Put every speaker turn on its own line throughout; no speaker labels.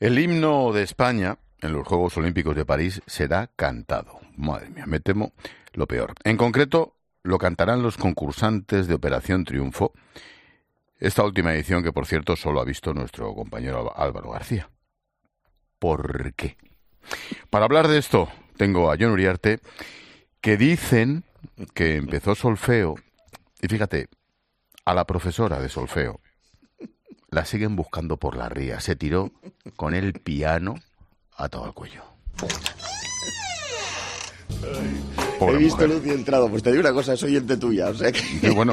El himno de España en los Juegos Olímpicos de París será cantado. Madre mía, me temo lo peor. En concreto, lo cantarán los concursantes de Operación Triunfo, esta última edición que, por cierto, solo ha visto nuestro compañero Álvaro García. ¿Por qué? Para hablar de esto, tengo a John Uriarte, que dicen que empezó solfeo, y fíjate, a la profesora de solfeo la siguen buscando por la ría. Se tiró con el piano a todo el cuello.
He visto luz y entrado. Pues te digo una cosa, soy oyente tuya. O sea que...
bueno,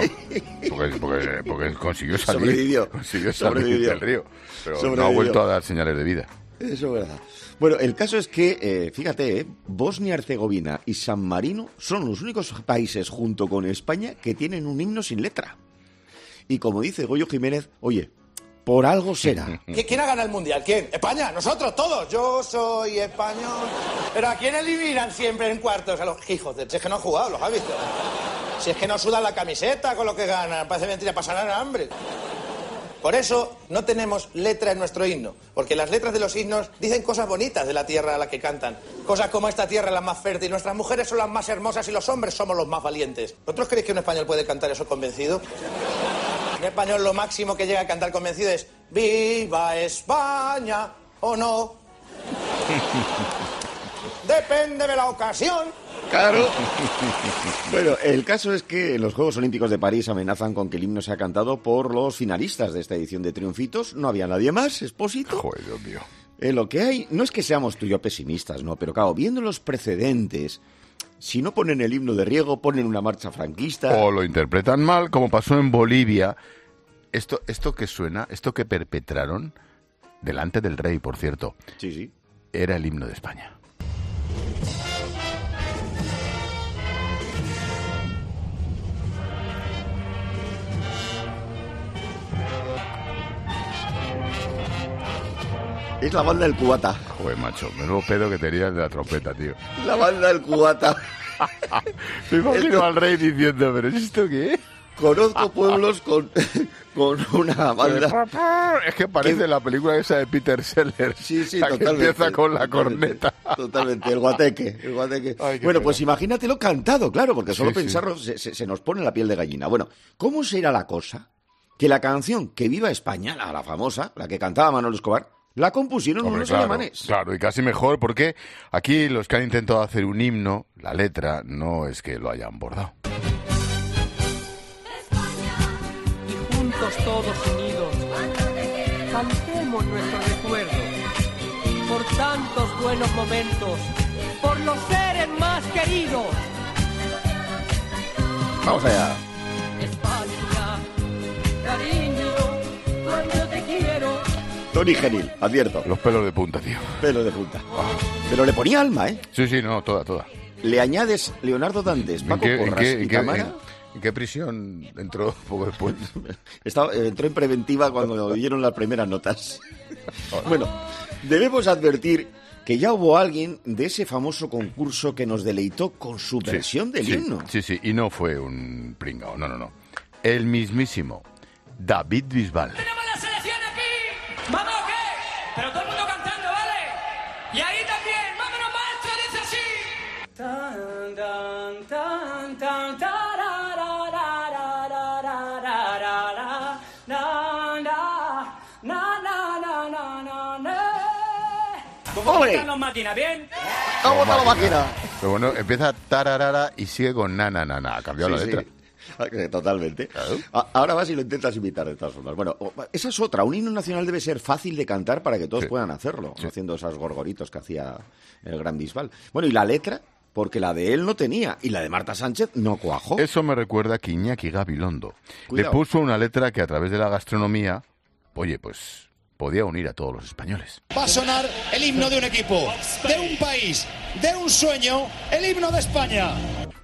porque, porque, consiguió salir,
Sobrevivió.
consiguió salir del río. Pero no ha vuelto a dar señales de vida.
Eso es verdad. Bueno, el caso es que, eh, fíjate, eh, Bosnia-Herzegovina y San Marino son los únicos países junto con España que tienen un himno sin letra. Y como dice Goyo Jiménez, oye, por algo será.
¿Quién ha ganado el mundial? ¿Quién? España, nosotros todos. Yo soy español. Pero ¿a quién eliminan siempre en cuartos? A los hijos de... Si es que no han jugado, los has visto. Si es que no sudan la camiseta con lo que ganan. Parece mentira, pasarán hambre. Por eso no tenemos letra en nuestro himno, porque las letras de los himnos dicen cosas bonitas de la tierra a la que cantan. Cosas como esta tierra es la más fértil, nuestras mujeres son las más hermosas y los hombres somos los más valientes. ¿Vosotros creéis que un español puede cantar eso convencido? En español lo máximo que llega a cantar convencido es ¡Viva España! ¿O no? Depende de la ocasión.
Claro. Bueno, el caso es que los Juegos Olímpicos de París amenazan con que el himno sea cantado por los finalistas de esta edición de Triunfitos. No había nadie más, Expósito.
Joder, Dios mío.
Eh, lo que hay, no es que seamos tú y yo pesimistas, ¿no? Pero claro, viendo los precedentes, si no ponen el himno de Riego, ponen una marcha franquista.
O lo interpretan mal, como pasó en Bolivia. Esto, esto que suena, esto que perpetraron, delante del rey, por cierto,
Sí, sí.
era el himno de España.
Es la banda del cubata.
Joder, macho, menudo pedo que tenías de la trompeta, tío.
La banda del cubata.
Me imagino al rey diciendo, ¿pero esto qué es?
Conozco pueblos con, con una banda.
Es que parece la película esa de Peter Sellers.
Sí, sí,
la que
totalmente.
empieza con la corneta.
Totalmente, el guateque. El guateque.
Ay,
bueno,
pena.
pues imagínatelo cantado, claro, porque solo
Sí,
pensarlo se, se- se nos pone la piel de gallina. Bueno, ¿cómo será la cosa que la canción Que Viva España, la, la famosa, la que cantaba Manolo Escobar, la compusieron
Hombre,
unos
claro,
alemanes?
claro, y casi mejor porque aquí los que han intentado hacer un himno, la letra no es que lo hayan bordado.
y juntos todos unidos cantemos nuestro recuerdo por tantos buenos momentos, por los seres más queridos.
Vamos allá.
España, cariño.
Tony Genil, advierto.
Los pelos de punta, tío.
Pelo de punta. Pero le ponía alma, ¿eh?
Sí, sí, no, toda, toda.
Le añades Leonardo Dantes,
¿En
Paco
en
Porras
qué-
y
en qué-
Tamara.
en- en qué prisión entró poco después?
Estaba- eh, entró en preventiva cuando dieron las primeras notas. bueno, debemos advertir que ya hubo alguien de ese famoso concurso que nos deleitó con su
Sí,
versión del
sí,
himno.
Sí, sí, y no fue un pringao, no, no, no. El mismísimo David Bisbal.
¿Vamos o qué? Pero todo el mundo cantando, ¿vale? Y ahí también, vámonos maestro, dice así. Tan, tan, tan, tan, ¿Cómo votan las máquinas? ¿Bien?
¿Cómo votan las máquinas?
Pero bueno, empieza tararara y sigue con na na na na. Ha cambiado la letra.
Totalmente.
Claro.
Ahora vas y lo intentas imitar de todas formas. Bueno, esa es otra. Un himno nacional debe ser fácil de cantar para que todos
Sí.
puedan hacerlo,
Sí.
haciendo esos gorgoritos que hacía el gran Bisbal. Bueno, y la letra, porque la de él no tenía, y la de Marta Sánchez no cuajó.
Eso me recuerda que Iñaki Gabilondo
Cuidado.
le puso una letra que a través de la gastronomía, oye, pues podía unir a todos los españoles.
Va a sonar el himno de un equipo, de un país, de un sueño, el himno de España.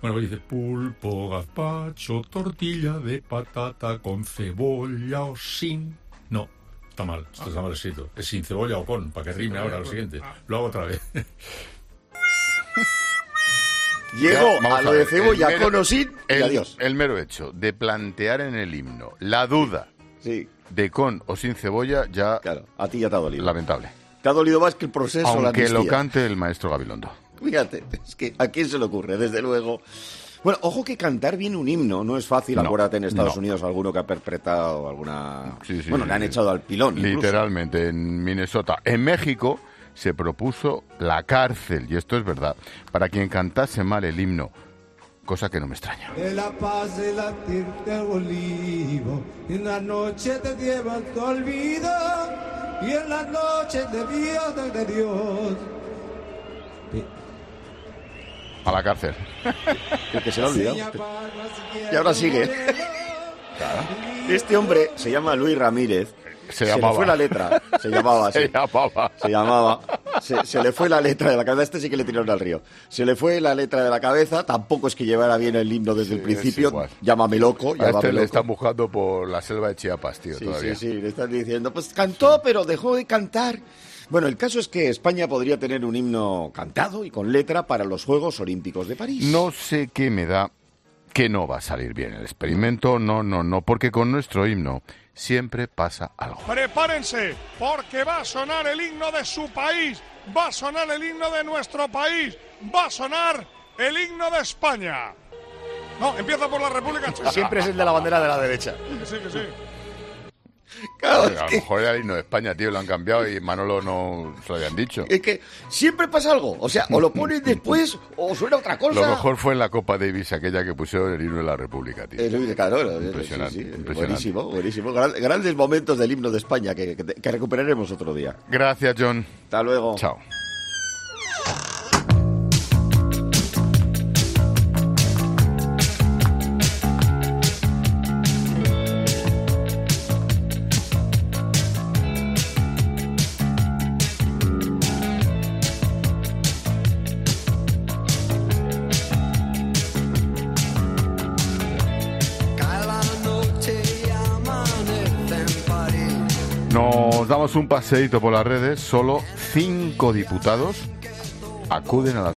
Bueno, pues dice pulpo, gazpacho, tortilla de patata con cebolla o sin. No, está mal, esto está mal escrito. Es sin cebolla o con, para que rime ahora lo siguiente. Lo hago otra vez.
Ya, vamos
a lo de
ver,
cebolla
mero-
con o sin y adiós.
el mero hecho de plantear en el himno la duda
Sí,
de con o sin cebolla ya
claro, a ti ya te ha dolido.
lamentable.
Te ha dolido más que el proceso. la
Aunque lo cante el maestro Gabilondo.
Fíjate, es que a quién se le ocurre, desde luego. Bueno, ojo que cantar bien un himno no es fácil.
No,
Acuérdate en Estados
no.
Unidos alguno que ha perpetrado alguna.
Sí, sí,
bueno, le han echado al pilón. incluso.
Literalmente, en Minnesota. En México se propuso la cárcel, y esto es verdad, para quien cantase mal el himno, cosa que no me extraña.
De la paz de al olivo, en la noche te llevan tu olvido, y en la noche de Dios, de Dios.
A la cárcel.
El que se lo ha olvidado. Y ahora sigue. Este hombre se llama Luis Ramírez.
Se
le
llamaba.
fue la letra. Se llamaba así.
Se llamaba.
Se llamaba. Se, se le fue la letra de la cabeza. Este sí que le tiraron al río. Se le fue la letra de la cabeza. Tampoco es que llevara bien el himno desde el principio. Llámame loco.
A
Llámame
este le están buscando por la selva de Chiapas, tío,
Sí,
todavía.
sí, sí, le están diciendo, pues cantó, pero dejó de cantar. Bueno, el caso es que España podría tener un himno cantado y con letra para los Juegos Olímpicos de París.
No sé qué me da que no va a salir bien el experimento, no, no, no, porque con nuestro himno siempre pasa algo.
Prepárense, porque va a sonar el himno de su país, va a sonar el himno de nuestro país, va a sonar el himno de España. No, empieza por la República Checa.
Siempre es el de la bandera de la derecha.
Que sí, que sí.
Claro,
a lo
que,
mejor era el himno de España, tío, lo han cambiado y Manolo no se lo habían dicho.
es que siempre pasa algo. O sea, o lo pones después o suena otra cosa.
Lo mejor fue en la Copa Davis aquella que pusieron el himno de la República, tío.
Claro,
Impresionante,
sí, sí,
impresionante.
Buenísimo, buenísimo. Gran- grandes momentos del himno de España que, que- que recuperaremos otro día.
Gracias, John.
Hasta luego.
Chao. Damos un paseíto por las redes. Solo cinco diputados acuden a la